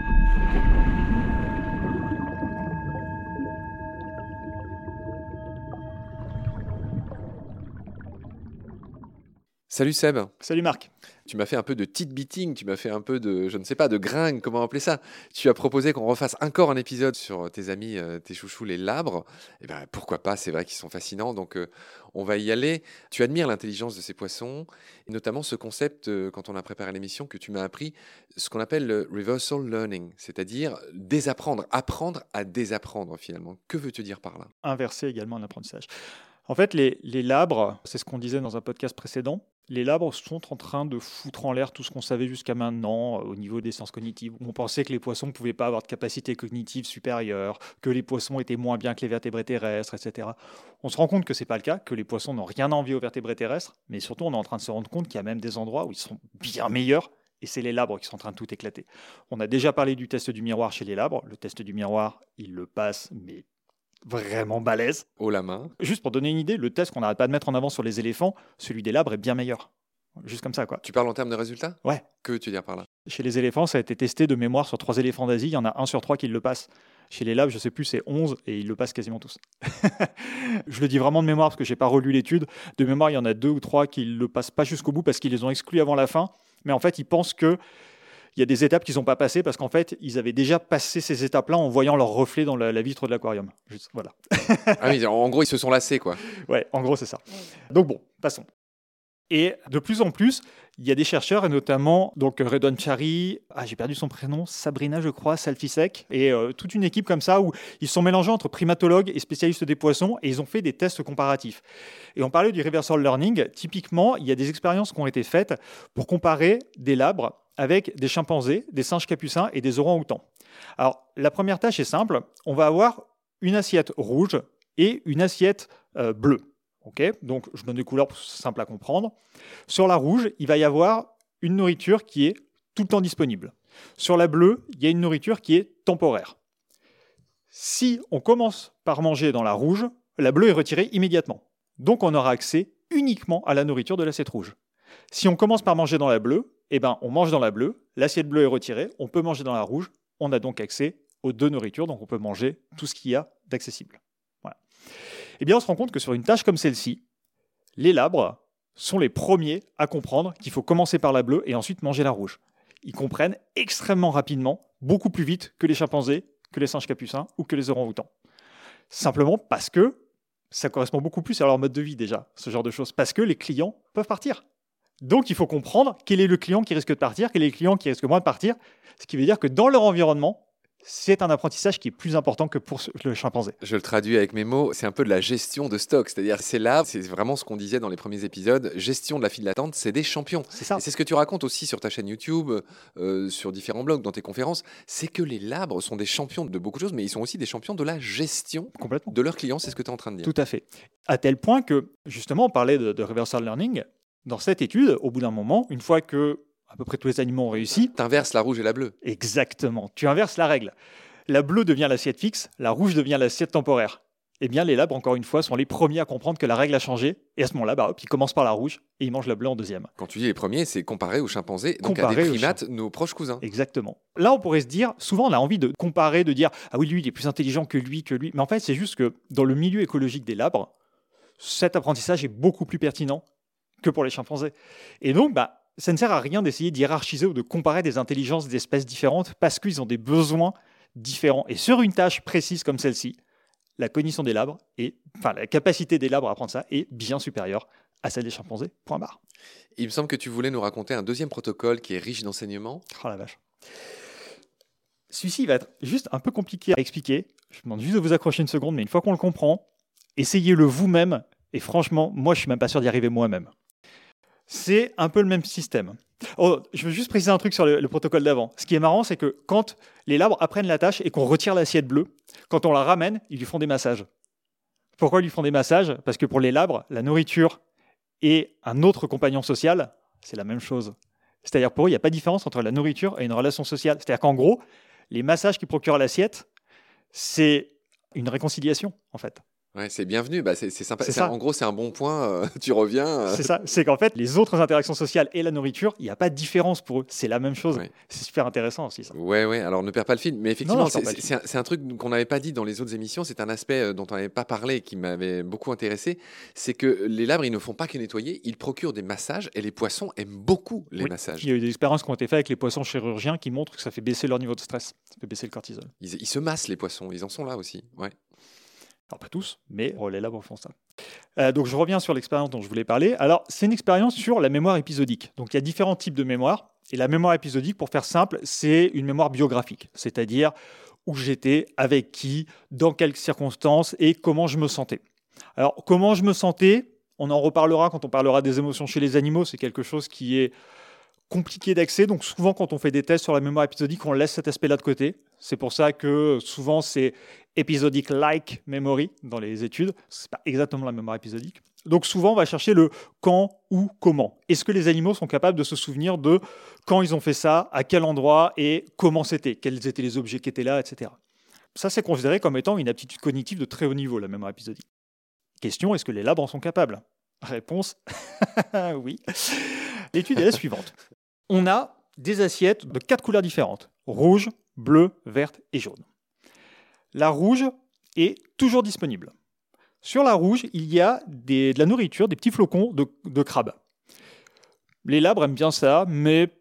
Thank you. Salut Seb. Salut Marc. Tu m'as fait un peu de tit beating, tu m'as fait un peu de, je ne sais pas, de gringue, comment appeler ça. Tu as proposé qu'on refasse encore un épisode sur tes amis, euh, tes chouchous, les labres. Eh ben pourquoi pas, c'est vrai qu'ils sont fascinants, donc euh, on va y aller. Tu admires l'intelligence de ces poissons, et notamment ce concept, euh, quand on a préparé l'émission, que tu m'as appris, ce qu'on appelle le reversal learning, c'est-à-dire désapprendre, apprendre à désapprendre finalement. Que veux-tu dire par là? Inverser également l'apprentissage. En fait, les, les labres, c'est ce qu'on disait dans un podcast précédent, les labres sont en train de foutre en l'air tout ce qu'on savait jusqu'à maintenant euh, au niveau des sciences cognitives. On pensait que les poissons ne pouvaient pas avoir de capacité cognitive supérieure, que les poissons étaient moins bien que les vertébrés terrestres, etc. On se rend compte que ce n'est pas le cas, que les poissons n'ont rien envie aux vertébrés terrestres, mais surtout on est en train de se rendre compte qu'il y a même des endroits où ils sont bien meilleurs et c'est les labres qui sont en train de tout éclater. On a déjà parlé du test du miroir chez les labres. Le test du miroir, il le passe, mais vraiment balèze. Haut la main. Juste pour donner une idée, le test qu'on n'arrête pas de mettre en avant sur les éléphants, celui des labres est bien meilleur. Juste comme ça, quoi. Tu parles en termes de résultats? Ouais. Que veux-tu dire par là? Chez les éléphants, ça a été testé de mémoire sur trois éléphants d'Asie. Il y en a un sur trois qui le passe. Chez les labs, je sais plus, c'est 11 et ils le passent quasiment tous. je le dis vraiment de mémoire parce que j'ai pas relu l'étude. De mémoire, il y en a deux ou trois qui le passent pas jusqu'au bout parce qu'ils les ont exclus avant la fin. Mais en fait, ils pensent que il y a des étapes qu'ils n'ont pas passées parce qu'en fait, ils avaient déjà passé ces étapes-là en voyant leur reflet dans la, vitre de l'aquarium. Voilà. ah oui, en gros, ils se sont lassés, quoi. Ouais, en gros, c'est ça. Donc bon, passons. Et de plus en plus, il y a des chercheurs, et notamment donc Redouane Chari, ah, j'ai perdu son prénom, Sabrina, je crois, Salfisek, et euh, toute une équipe comme ça où ils sont mélangés entre primatologues et spécialistes des poissons, et ils ont fait des tests comparatifs. Et on parlait du reversal learning. Typiquement, il y a des expériences qui ont été faites pour comparer des labres avec des chimpanzés, des singes capucins et des orang-outans. Alors, la première tâche est simple. On va avoir une assiette rouge et une assiette euh, bleue. Donc, je donne des couleurs pour simple à comprendre. Sur la rouge, il va y avoir une nourriture qui est tout le temps disponible. Sur la bleue, il y a une nourriture qui est temporaire. Si on commence par manger dans la rouge, la bleue est retirée immédiatement. Donc, on aura accès uniquement à la nourriture de l'assiette rouge. Si on commence par manger dans la bleue, eh ben, on mange dans la bleue, l'assiette bleue est retirée, on peut manger dans la rouge, on a donc accès aux deux nourritures, donc on peut manger tout ce qu'il y a d'accessible eh bien on se rend compte que sur une tâche comme celle-ci, les labres sont les premiers à comprendre qu'il faut commencer par la bleue et ensuite manger la rouge. Ils comprennent extrêmement rapidement, beaucoup plus vite que les chimpanzés, que les singes capucins ou que les orang-outans. Simplement parce que ça correspond beaucoup plus à leur mode de vie déjà, ce genre de choses, parce que les clients peuvent partir. Donc il faut comprendre quel est le client qui risque de partir, quel est le client qui risque moins de partir, ce qui veut dire que dans leur environnement, c'est un apprentissage qui est plus important que pour le chimpanzé. Je le traduis avec mes mots, c'est un peu de la gestion de stock, c'est-à-dire c'est là, c'est vraiment ce qu'on disait dans les premiers épisodes, gestion de la file d'attente, c'est des champions. C'est ça. c'est ce que tu racontes aussi sur ta chaîne YouTube, euh, sur différents blogs, dans tes conférences, c'est que les labres sont des champions de beaucoup de choses, mais ils sont aussi des champions de la gestion de leurs clients, c'est ce que tu es en train de dire. Tout à fait. À tel point que, justement, on parlait de, de reversal learning, dans cette étude, au bout d'un moment, une fois que à peu près tous les animaux ont réussi. Tu inverses la rouge et la bleue. Exactement. Tu inverses la règle. La bleue devient l'assiette fixe, la rouge devient l'assiette temporaire. Eh bien, les labres, encore une fois, sont les premiers à comprendre que la règle a changé. Et à ce moment-là, bah, ils commencent par la rouge et ils mangent la bleue en deuxième. Quand tu dis les premiers, c'est comparé aux chimpanzés, donc à des primates, nos proches cousins. Exactement. Là, on pourrait se dire, souvent, on a envie de comparer, de dire, ah oui, lui, il est plus intelligent que lui, que lui. Mais en fait, c'est juste que dans le milieu écologique des labres, cet apprentissage est beaucoup plus pertinent que pour les chimpanzés. Et donc, bah, ça ne sert à rien d'essayer d'hiérarchiser ou de comparer des intelligences d'espèces différentes parce qu'ils ont des besoins différents. Et sur une tâche précise comme celle-ci, la cognition des labres et enfin la capacité des labres à apprendre ça est bien supérieure à celle des chimpanzés. Point barre. Il me semble que tu voulais nous raconter un deuxième protocole qui est riche d'enseignements. Oh la vache. Celui-ci va être juste un peu compliqué à expliquer. Je demande juste de vous accrocher une seconde, mais une fois qu'on le comprend, essayez-le vous-même. Et franchement, moi, je suis même pas sûr d'y arriver moi-même. C'est un peu le même système. Oh, je veux juste préciser un truc sur le, protocole d'avant. Ce qui est marrant, c'est que quand les labres apprennent la tâche et qu'on retire l'assiette bleue, quand on la ramène, ils lui font des massages. Pourquoi ils lui font des massages? Parce que pour les labres, la nourriture et un autre compagnon social, c'est la même chose. C'est-à-dire pour eux, il n'y a pas de différence entre la nourriture et une relation sociale. C'est-à-dire qu'en gros, les massages qui procurent l'assiette, c'est une réconciliation, en fait. Ouais, c'est bienvenu, bah, c'est sympa. Ça. En gros, c'est un bon point. euh, tu reviens. euh, C'est ça, c'est qu'en fait, les autres interactions sociales et la nourriture, il n'y a pas de différence pour eux. C'est la même chose. Ouais. C'est super intéressant aussi, ça. Ouais, ouais, alors ne perds pas le fil. Mais effectivement, c'est un, truc qu'on n'avait pas dit dans les autres émissions. C'est un aspect euh, dont on n'avait pas parlé et qui m'avait beaucoup intéressé. C'est que les labres, ils ne font pas que nettoyer, ils procurent des massages et les poissons aiment beaucoup les Oui. massages. Il y a eu des expériences qui ont été faites avec les poissons chirurgiens qui montrent que ça fait baisser leur niveau de stress, ça fait baisser le cortisol. Ils, ils se massent, les poissons, ils en sont là aussi. Ouais. Alors pas tous, mais oh, les labres font ça. Donc je reviens sur l'expérience dont je voulais parler. Alors c'est une expérience sur la mémoire épisodique. Donc il y a différents types de mémoire. Et la mémoire épisodique, pour faire simple, c'est une mémoire biographique, c'est-à-dire où j'étais, avec qui, dans quelles circonstances et comment je me sentais. Alors comment je me sentais, on en reparlera quand on parlera des émotions chez les animaux, c'est quelque chose qui est compliqué d'accès. Donc souvent quand on fait des tests sur la mémoire épisodique, on laisse cet aspect-là de côté. C'est pour ça que souvent c'est épisodique like memory dans les études. C'est pas exactement la mémoire épisodique. Donc souvent on va chercher le quand, où, comment. Est-ce que les animaux sont capables de se souvenir de quand ils ont fait ça, à quel endroit et comment c'était, quels étaient les objets qui étaient là, etc. Ça c'est considéré comme étant une aptitude cognitive de très haut niveau, la mémoire épisodique. Question, est-ce que les labres en sont capables? Réponse, oui. L'étude est la suivante. On a des assiettes de quatre couleurs différentes. Rouge, bleu, verte et jaune. La rouge est toujours disponible. Sur la rouge, il y a de la nourriture, des petits flocons de, de crabes. Les labres aiment bien ça, mais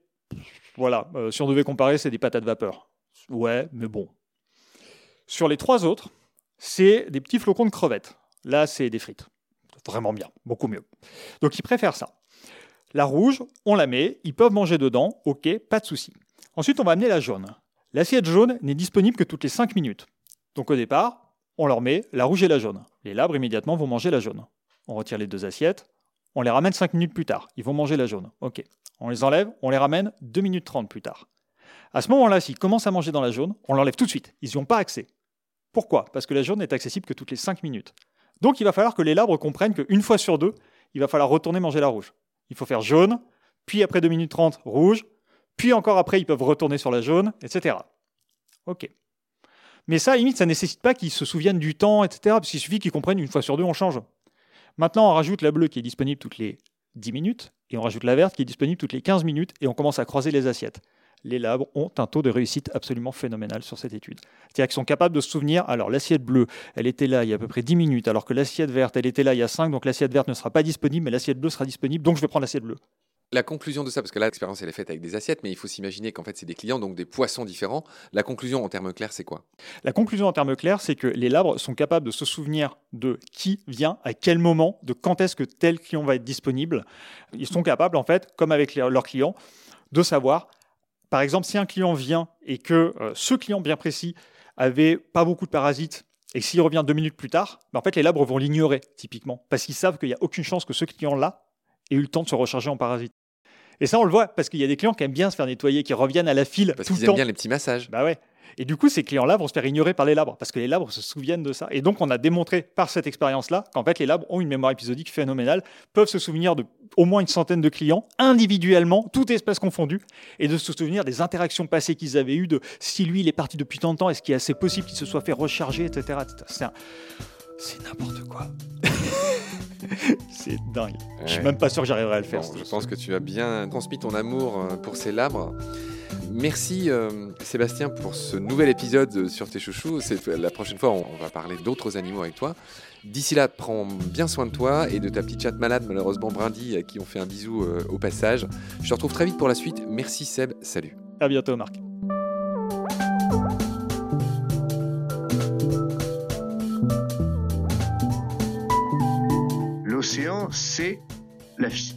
voilà, euh, si on devait comparer, c'est des patates vapeur. Ouais, mais bon. Sur les trois autres, c'est des petits flocons de crevettes. Là, c'est des frites. Vraiment bien, beaucoup mieux. Donc ils préfèrent ça. La rouge, on la met, ils peuvent manger dedans, ok, pas de souci. Ensuite, on va amener la jaune. L'assiette jaune n'est disponible que toutes les 5 minutes. Donc au départ, on leur met la rouge et la jaune. Les labres immédiatement vont manger la jaune. On retire les deux assiettes, on les ramène 5 minutes plus tard. Ils vont manger la jaune. Ok. On les enlève, on les ramène 2 minutes 30 plus tard. À ce moment-là, s'ils commencent à manger dans la jaune, on l'enlève tout de suite. Ils n'y ont pas accès. Pourquoi? Parce que la jaune n'est accessible que toutes les 5 minutes. Donc il va falloir que les labres comprennent qu'une fois sur deux, il va falloir retourner manger la rouge. Il faut faire jaune, puis après 2 minutes 30, rouge, puis encore après, ils peuvent retourner sur la jaune, etc. Ok. Mais ça, limite, ça ne nécessite pas qu'ils se souviennent du temps, etc. Parce qu'il suffit qu'ils comprennent une fois sur deux, on change. Maintenant, on rajoute la bleue qui est disponible toutes les 10 minutes, et on rajoute la verte qui est disponible toutes les 15 minutes, et on commence à croiser les assiettes. Les labres ont un taux de réussite absolument phénoménal sur cette étude. C'est-à-dire qu'ils sont capables de se souvenir, alors l'assiette bleue, elle était là il y a à peu près 10 minutes, alors que l'assiette verte, elle était là il y a 5, donc l'assiette verte ne sera pas disponible, mais l'assiette bleue sera disponible, donc je vais prendre l'assiette bleue. La conclusion de ça, parce que là, l'expérience, elle est faite avec des assiettes, mais il faut s'imaginer qu'en fait, c'est des clients, donc des poissons différents. La conclusion, en termes clairs, c'est quoi? La conclusion en termes clairs, c'est que les labres sont capables de se souvenir de qui vient, à quel moment, de quand est-ce que tel client va être disponible. Ils sont capables, en fait, comme avec leurs clients, de savoir, par exemple, si un client vient et que euh, ce client bien précis avait pas beaucoup de parasites et s'il revient deux minutes plus tard, ben, en fait, les labres vont l'ignorer, typiquement, parce qu'ils savent qu'il n'y a aucune chance que ce client-là ait eu le temps de se recharger en parasites. Et ça, on le voit, parce qu'il y a des clients qui aiment bien se faire nettoyer, qui reviennent à la file Parce tout qu'ils aiment bien les petits massages. Bah ouais. Et du coup, ces clients-là vont se faire ignorer par les labres, parce que les labres se souviennent de ça. Et donc, on a démontré par cette expérience-là qu'en fait, les labres ont une mémoire épisodique phénoménale, peuvent se souvenir de au moins une centaine de clients, individuellement, toutes espèces confondues, et de se souvenir des interactions passées qu'ils avaient eues, de si lui, il est parti depuis tant de temps, est-ce qu'il est assez possible qu'il se soit fait recharger, etc. C'est un- n'importe quoi. C'est dingue. Je suis Ouais. même pas sûr que j'arriverai à le faire. Bon, je pense que tu as bien transmis ton amour euh, pour ces labres. Merci euh, Sébastien pour ce nouvel épisode sur tes chouchous. C'est- La prochaine fois, on, on va parler d'autres animaux avec toi. D'ici là, prends bien soin de toi et de ta petite chatte malade, malheureusement Brindy, à qui on fait un bisou euh, au passage. Je te retrouve très vite pour la suite. Merci Seb, salut. À bientôt, Marc. L'océan, c'est la vie.